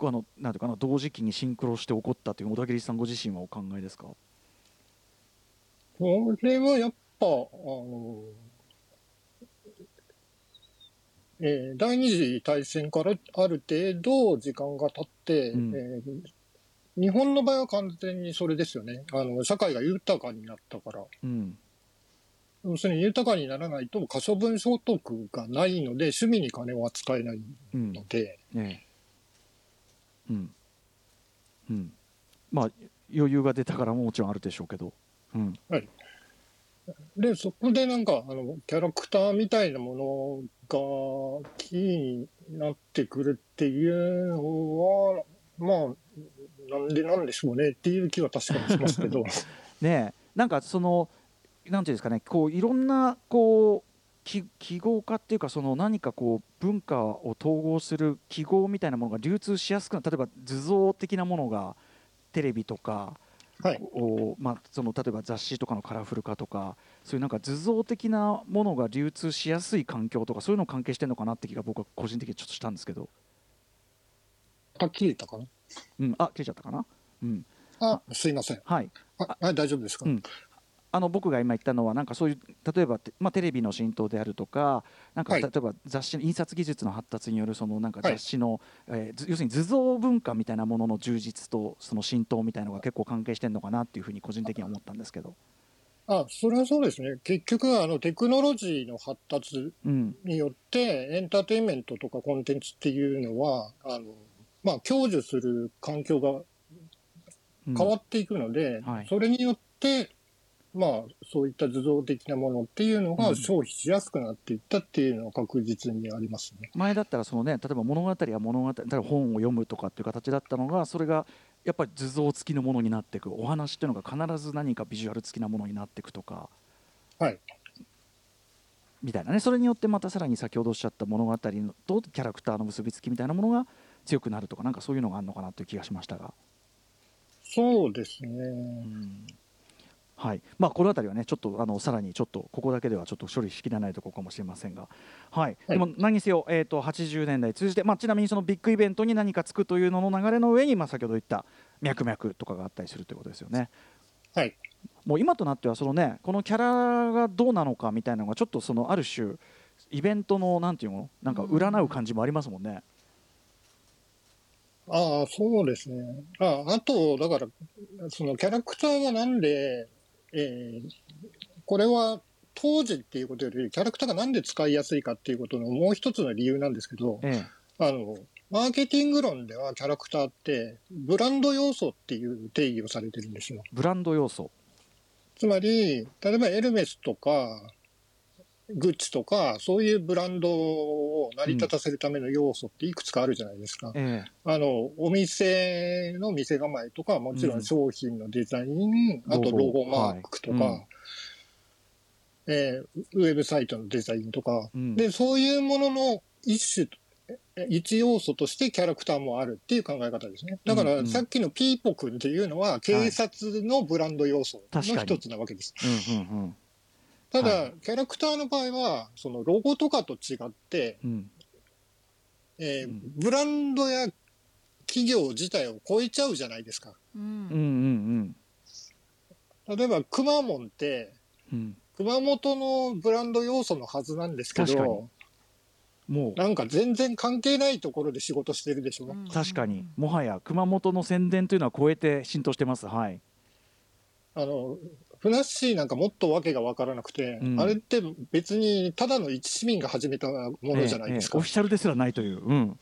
あのなんていうかな同時期にシンクロして起こったという小田切さんご自身はお考えですか？これはやっぱ、あの、えー第二次大戦からある程度時間が経って、うん。えー日本の場合は完全にそれですよね。あの、社会が豊かになったから。うん。要するに豊かにならないと可処分所得がないので、趣味に金は使えないうんので、ねえうん。うん。まあ余裕が出たからももちろんあるでしょうけど。うんで、そこでなんか、あの、キャラクターみたいなものがキーになってくるっていうのは、まあ、なんでなんでしょうねっていう気は確かにしますけど、[LAUGHS] ねなんかそのなんていうんですかね。こういろんなこう記記号化っていうかその何かこう文化を統合する記号みたいなものが流通しやすくなる。例えば図像的なものがテレビとかはい。まあ、その例えば雑誌とかのカラフル化とかそういうなんか図像的なものが流通しやすい環境とかそういうの関係してるのかなって気が僕は個人的にちょっとしたんですけど、あ、切れたかな？うん、あ切れちゃったかな、うん。あ、すいません。はい、あ、はい、大丈夫ですか、うんあの僕が今言ったのはなんかそういう例えばて、まあ、テレビの浸透であるとかなんかはい。例えば雑誌の印刷技術の発達によるそのなんかはい。雑誌の、えーず要するに図像文化みたいなものの充実とその浸透みたいなのが結構関係してるのかなっていうふうに個人的には思ったんですけど、あ、それはそうですね。結局、あの、テクノロジーの発達うん。によって、エンターテインメントとかコンテンツっていうのは、あの、まあ、享受する環境がうん。変わっていくので、はい。それによって、まあ、そういった図像的なものっていうのがうん消費しやすくなっていったっていうのは確実にありますね。前だったらそのね例えば物語や物語例えば本を読むとかっていう形だったのがそれがやっぱり図像付きのものになっていくお話っていうのが必ず何かビジュアル付きなものになっていくとかはい。みたいなねそれによってまたさらに先ほどおっしゃった物語とキャラクターの結びつきみたいなものが強くなるとかなんかそういうのがあるのかなという気がしましたが、そうですね。うんはいまあ、この辺りはねちょっとあのさらにちょっとここだけではちょっと処理しきれないところかもしれませんが、はいはいでも何にせよ、えー、と80年代通じて、まあ、ちなみにそのビッグイベントに何かつくというのの流れの上に、まあ、先ほど言った脈々とかがあったりするということですよね。はい。もう今となってはそのねこのキャラがどうなのかみたいなのがちょっとそのある種イベントのなんていうのなんか占う感じもありますもんね。ああ、そうですね。ああと、だから、そのキャラクターがなんで、えーこれは当時っていうことより、キャラクターがなんで使いやすいかっていうことのもう一つの理由なんですけど、えあの、マーケティング論ではキャラクターって、ブランド要素っていう定義をされてるんですよ。ブランド要素。つまり、例えばエルメスとか、グッチとか、そういうブランドを成り立たせるための要素っていくつかあるじゃないですか。えあの、お店の店構えとか、もちろん商品のデザイン、あとロゴマークとか、はい。うん。えーウェブサイトのデザインとか、うん。で、そういうものの一種、え一要素としてキャラクターもあるっていう考え方ですね。だかうんうん。ら、さっきのピーポくんっていうのは、警察のブランド要素の一つなわけです。うんうんただ、はキャラクターの場合は、そのロゴとかと違って、うん。うんえーうん。ブランドや企業自体を超えちゃうじゃないですか。ううんうんんうん。例えば、くまモンって、うん。熊本のブランド要素のはずなんですけ確かに。ど、もう。なんか全然関係ないところで仕事してるでしょ。確かに。もはや熊本の宣伝というのは超えて浸透してます。はい。あの、ふなっしーなんかもっとわけがわからなくて、うんあれって別にただの一市民が始めたものじゃないですか。ええええオフィシャルですらないという、うん、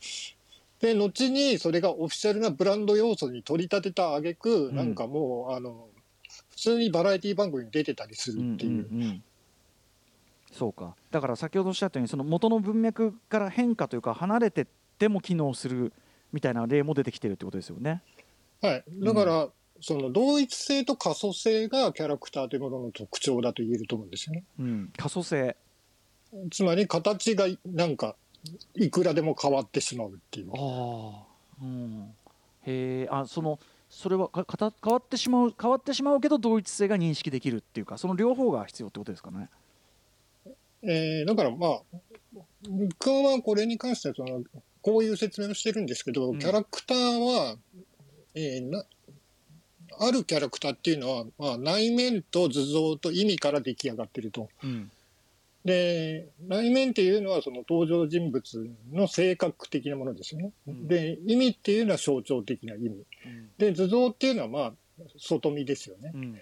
で、後にそれがオフィシャルなブランド要素に取り立てた挙句、んなんかもう、あの、普通にバラエティ番組に出てたりすうんうんるっていう。うんそうかだから先ほどおっしゃったようにその元の文脈から変化というか離れてっても機能するみたいな例も出てきてるってことですよね。はい。だから、その同一性と可塑性がキャラクターというものの特徴だと言えると思うんですよね。うん、可塑性つまり形がなんか、いくらでも変わってしまうっていう。ああ、うん、へえあそのそれはかかた変わってしまう変わってしまうけど同一性が認識できるっていうかその両方が必要ってことですかね。えーだからまあ、僕はこれに関してはその、こういう説明をしてるんですけど、うんキャラクターは、えーな、あるキャラクターっていうのは、まあ、内面と図像と意味から出来上がってると。うんで、内面っていうのはその登場人物の性格的なものですよね。うんで、意味っていうのは象徴的な意味。うんで、図像っていうのはまあ、外見ですよね。うん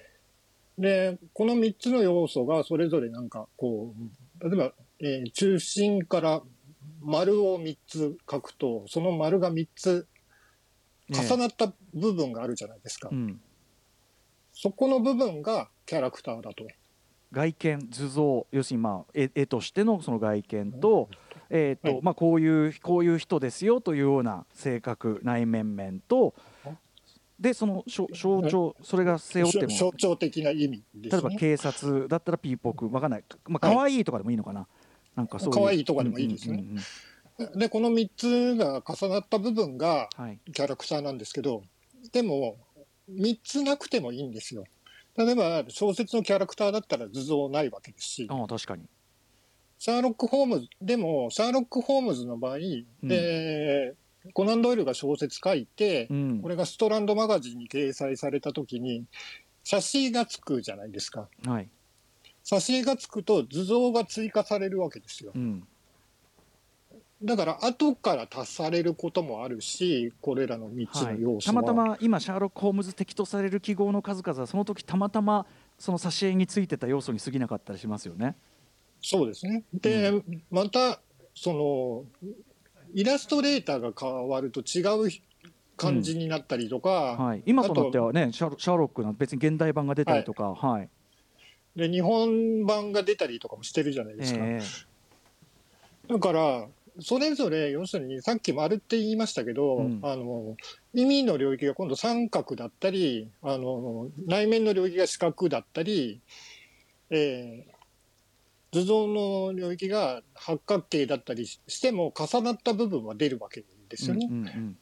で、この3つの要素がそれぞれなんかこう、例えば、えー中心から丸を3つ書くと、その丸が3つね重なった部分があるじゃないですか。うんそこの部分がキャラクターだと。外見図像要するにまあ絵絵としてのその外見と,、えーとはい。まあ、こういうこういう人ですよというような性格内面面とでその象象徴それが背負っても象徴的な意味ですね。例えば警察だったらピーポークわかんない、まあ可愛いとかでもいいのかな、なんかそういう可愛いとかでもいいですね。うんうんうんで、この3つが重なった部分がキャラクターなんですけど、でも、3つなくてもいいんですよ。例えば、小説のキャラクターだったら図像ないわけですし、ああ確かにシャーロック・ホームズ、でも、シャーロック・ホームズの場合、でコナン・ドイルが小説書いて、うんこれがストランドマガジンに掲載されたときに、写真がつくじゃないですか。はい写真がつくと図像が追加されるわけですよう。んだから、後から足されることもあるし、これらの3つはいの要、素は。たまたま今シャーロック・ホームズ的とされる記号の数々はその時たまたまその挿絵についてた要素に過ぎなかったりしますよね。そうですね。で、また、その、イラストレーターが変わると違う感じになったりとか、はい、今となってはねシャーロシャーロックなんて別に現代版が出たりとか、はいで、日本版が出たりとかもしてるじゃないですか。えだから、それぞれ、要するに、さっき丸って言いましたけど、うん。あの、意味の領域が今度三角だったり、あの、内面の領域が四角だったり、えー図像の領域が八角形だったりしても、重なった部分は出るわけですよね。うんうんうん。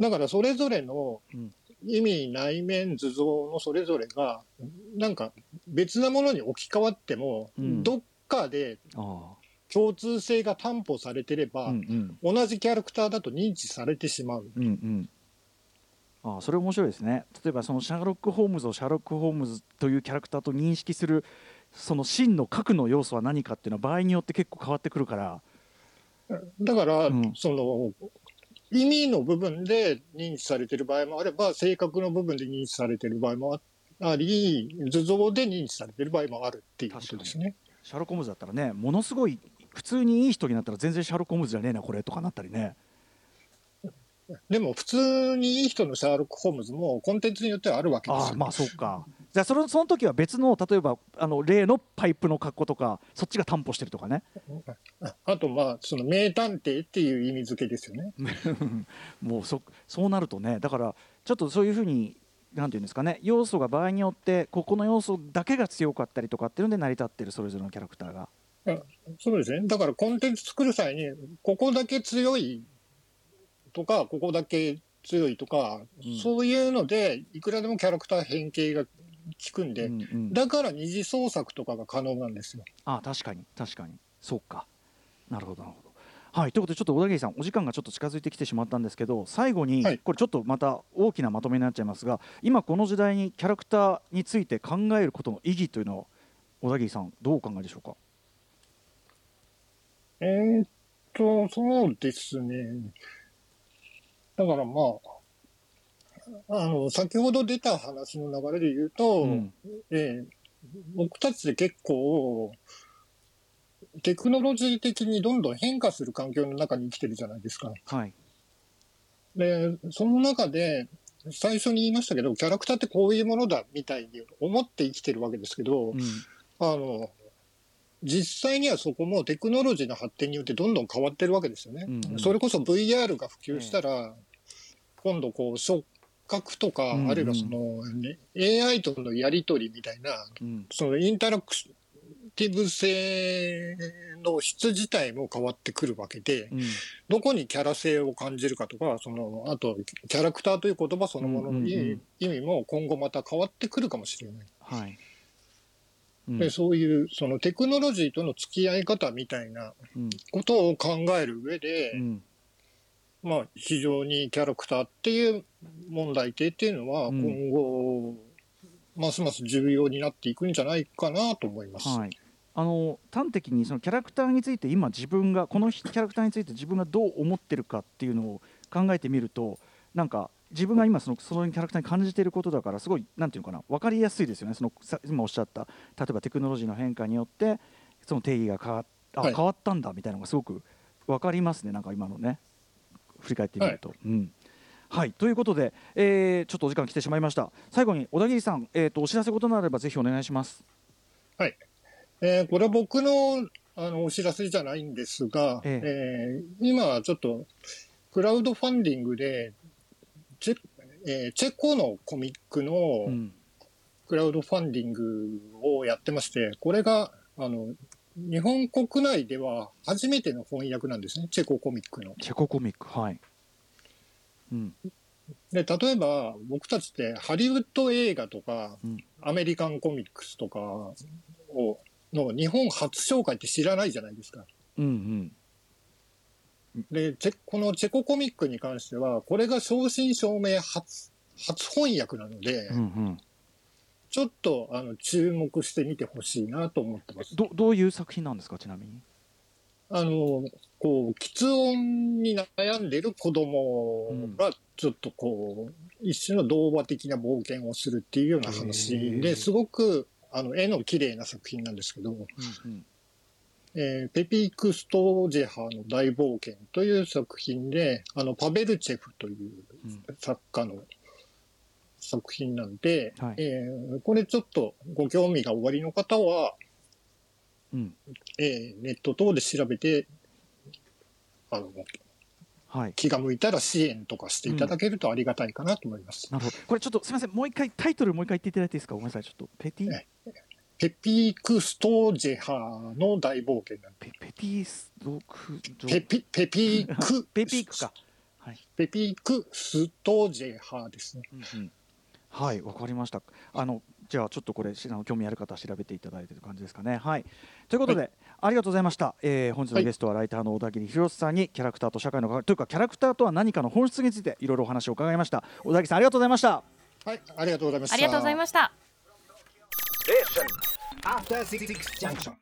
だから、それぞれのうん。意味、内面、図像のそれぞれが、なんか別なものに置き換わっても、うん。どっかであ共通性が担保されてれば、あうんうん。同じキャラクターだと認知されてしまう。うんうん。ああそれ面白いですね。例えばそのシャーロック・ホームズをシャーロック・ホームズというキャラクターと認識するその真の核の要素は何かっていうのは場合によって結構変わってくるから。だから、うん。その、意味の部分で認知されてる場合もあれば、性格の部分で認知されてる場合もあり、図像で認知されてる場合もあるっていうことですね。シャーロック・ホームズだったらねものすごい普通にいい人になったら全然シャーロック・ホームズじゃねえなこれとかなったりねでも、普通にいい人のシャーロック・ホームズもコンテンツによってはあるわけですよ。ああまあそうかじゃあそのその時は別の例えばあの例のパイプの格好とかそっちが担保してるとかねあと、まあ、その名探偵っていう意味付けですよね。[LAUGHS] もうそそうなるとねだからちょっとそういうふうになんていうんですかね要素が場合によってここの要素だけが強かったりとかっていうので成り立ってるそれぞれのキャラクターが。そうですね。だからコンテンツ作る際に、ここだけ強いとか、ここだけ強いとか、うん。そういうので、いくらでもキャラクター変形が効くんで、うんうん。だから二次創作とかが可能なんですよ。あ確かに。確かに。そうか。なるほどなるほど。はい。ということでちょっと小田切さんお時間がちょっと近づいてきてしまったんですけど最後に、はい。これちょっとまた大きなまとめになっちゃいますが今この時代にキャラクターについて考えることの意義というのを小田切さんどうお考えでしょうか？えーっと、そうですね。だからまあ、あの、先ほど出た話の流れで言うと、うんえー僕たちで結構、テクノロジー的にどんどん変化する環境の中に生きてるじゃないですか。はいで、その中で、最初に言いましたけど、キャラクターってこういうものだみたいに思って生きてるわけですけど、うんあの、実際にはそこもテクノロジーの発展によってどんどん変わってるわけですよね。うんうん。それこそ VR が普及したら、今度こう触覚とか、うんうん。あるいはその、ね、AI とのやりとりみたいな、うん。そのインタラクティブ性の質自体も変わってくるわけで、うん。どこにキャラ性を感じるかとか、その、あと、キャラクターという言葉そのものの意味も今後また変わってくるかもしれない。はいうん。で、そういう、そのテクノロジーとの付き合い方みたいなうん。ことを考える上で、うん。まあ、非常にキャラクターっていう問題点っていうのは、うん。今後、ますます重要になっていくんじゃないかなと思います。はい、あの端的にそのキャラクターについて今自分がこのキャラクターについて自分がどう思ってるかっていうのを考えてみるとなんか自分が今そのそのキャラクターに感じていることだからすごいなんていうのかな分かりやすいですよね。そのさ今おっしゃった例えばテクノロジーの変化によってその定義が変わっあ、はい。変わったんだみたいなのがすごく分かりますね。なんか今のね振り返ってみると。うん。はい。ということで、えーちょっとお時間来てしまいました。最後に小田切さん、えー、とお知らせことなればぜひお願いします。えーこれは僕のあのお知らせじゃないんですが、ええ。ー今ちょっとクラウドファンディングでチェ,、えーチェコのコミックのうんクラウドファンディングをやってまして、これがあの日本国内では初めての翻訳なんですね、チェココミックの。チェココミックはい。うんで、例えば僕たちってハリウッド映画とか、うんアメリカンコミックスとかをの日本初紹介って知らないじゃないですか。うんで、チェこのチェココミックに関しては、これが正真正銘初、初翻訳なので、うんうんちょっとあの注目してみてほしいなと思ってます。どどういう作品なんですかちなみに？あの、こう、喫音に悩んでる子供が、ちょっとこう、一種の童話的な冒険をするっていうような話で、すごく、あの、絵の綺麗な作品なんですけど、うんえーペピーク・ストージェハの大冒険という作品で、あの、パベルチェフといううん。作家の作品なんで、はい。えーこれちょっとご興味がおありの方は、うん。えーネット等で調べて、あの、はい。気が向いたら支援とかしていただけるとありがたいかなと思います。なるほど。これちょっとすみません。もう一回タイトルもう一回言っていただいていいですか？ごめんなさい。ちょっとペティ？えペピーク・ストージェハの大冒険なんでペペティスドクペピペピーク [LAUGHS] ペピークか。はい。ペピーク・ストージェハですね。うんうんはいわかりました。あのじゃあちょっとこれしあの興味ある方は調べていただいてという感じですかね。はい。ということで、ありがとうございました。えー本日のゲストはライターの小田切弘さんにキャラクターと社会の関わりというかキャラクターとは何かの本質についていろいろお話を伺いました。小田切さんありがとうございました。はい、ありがとうございました。ありがとうございました。After Six Junction.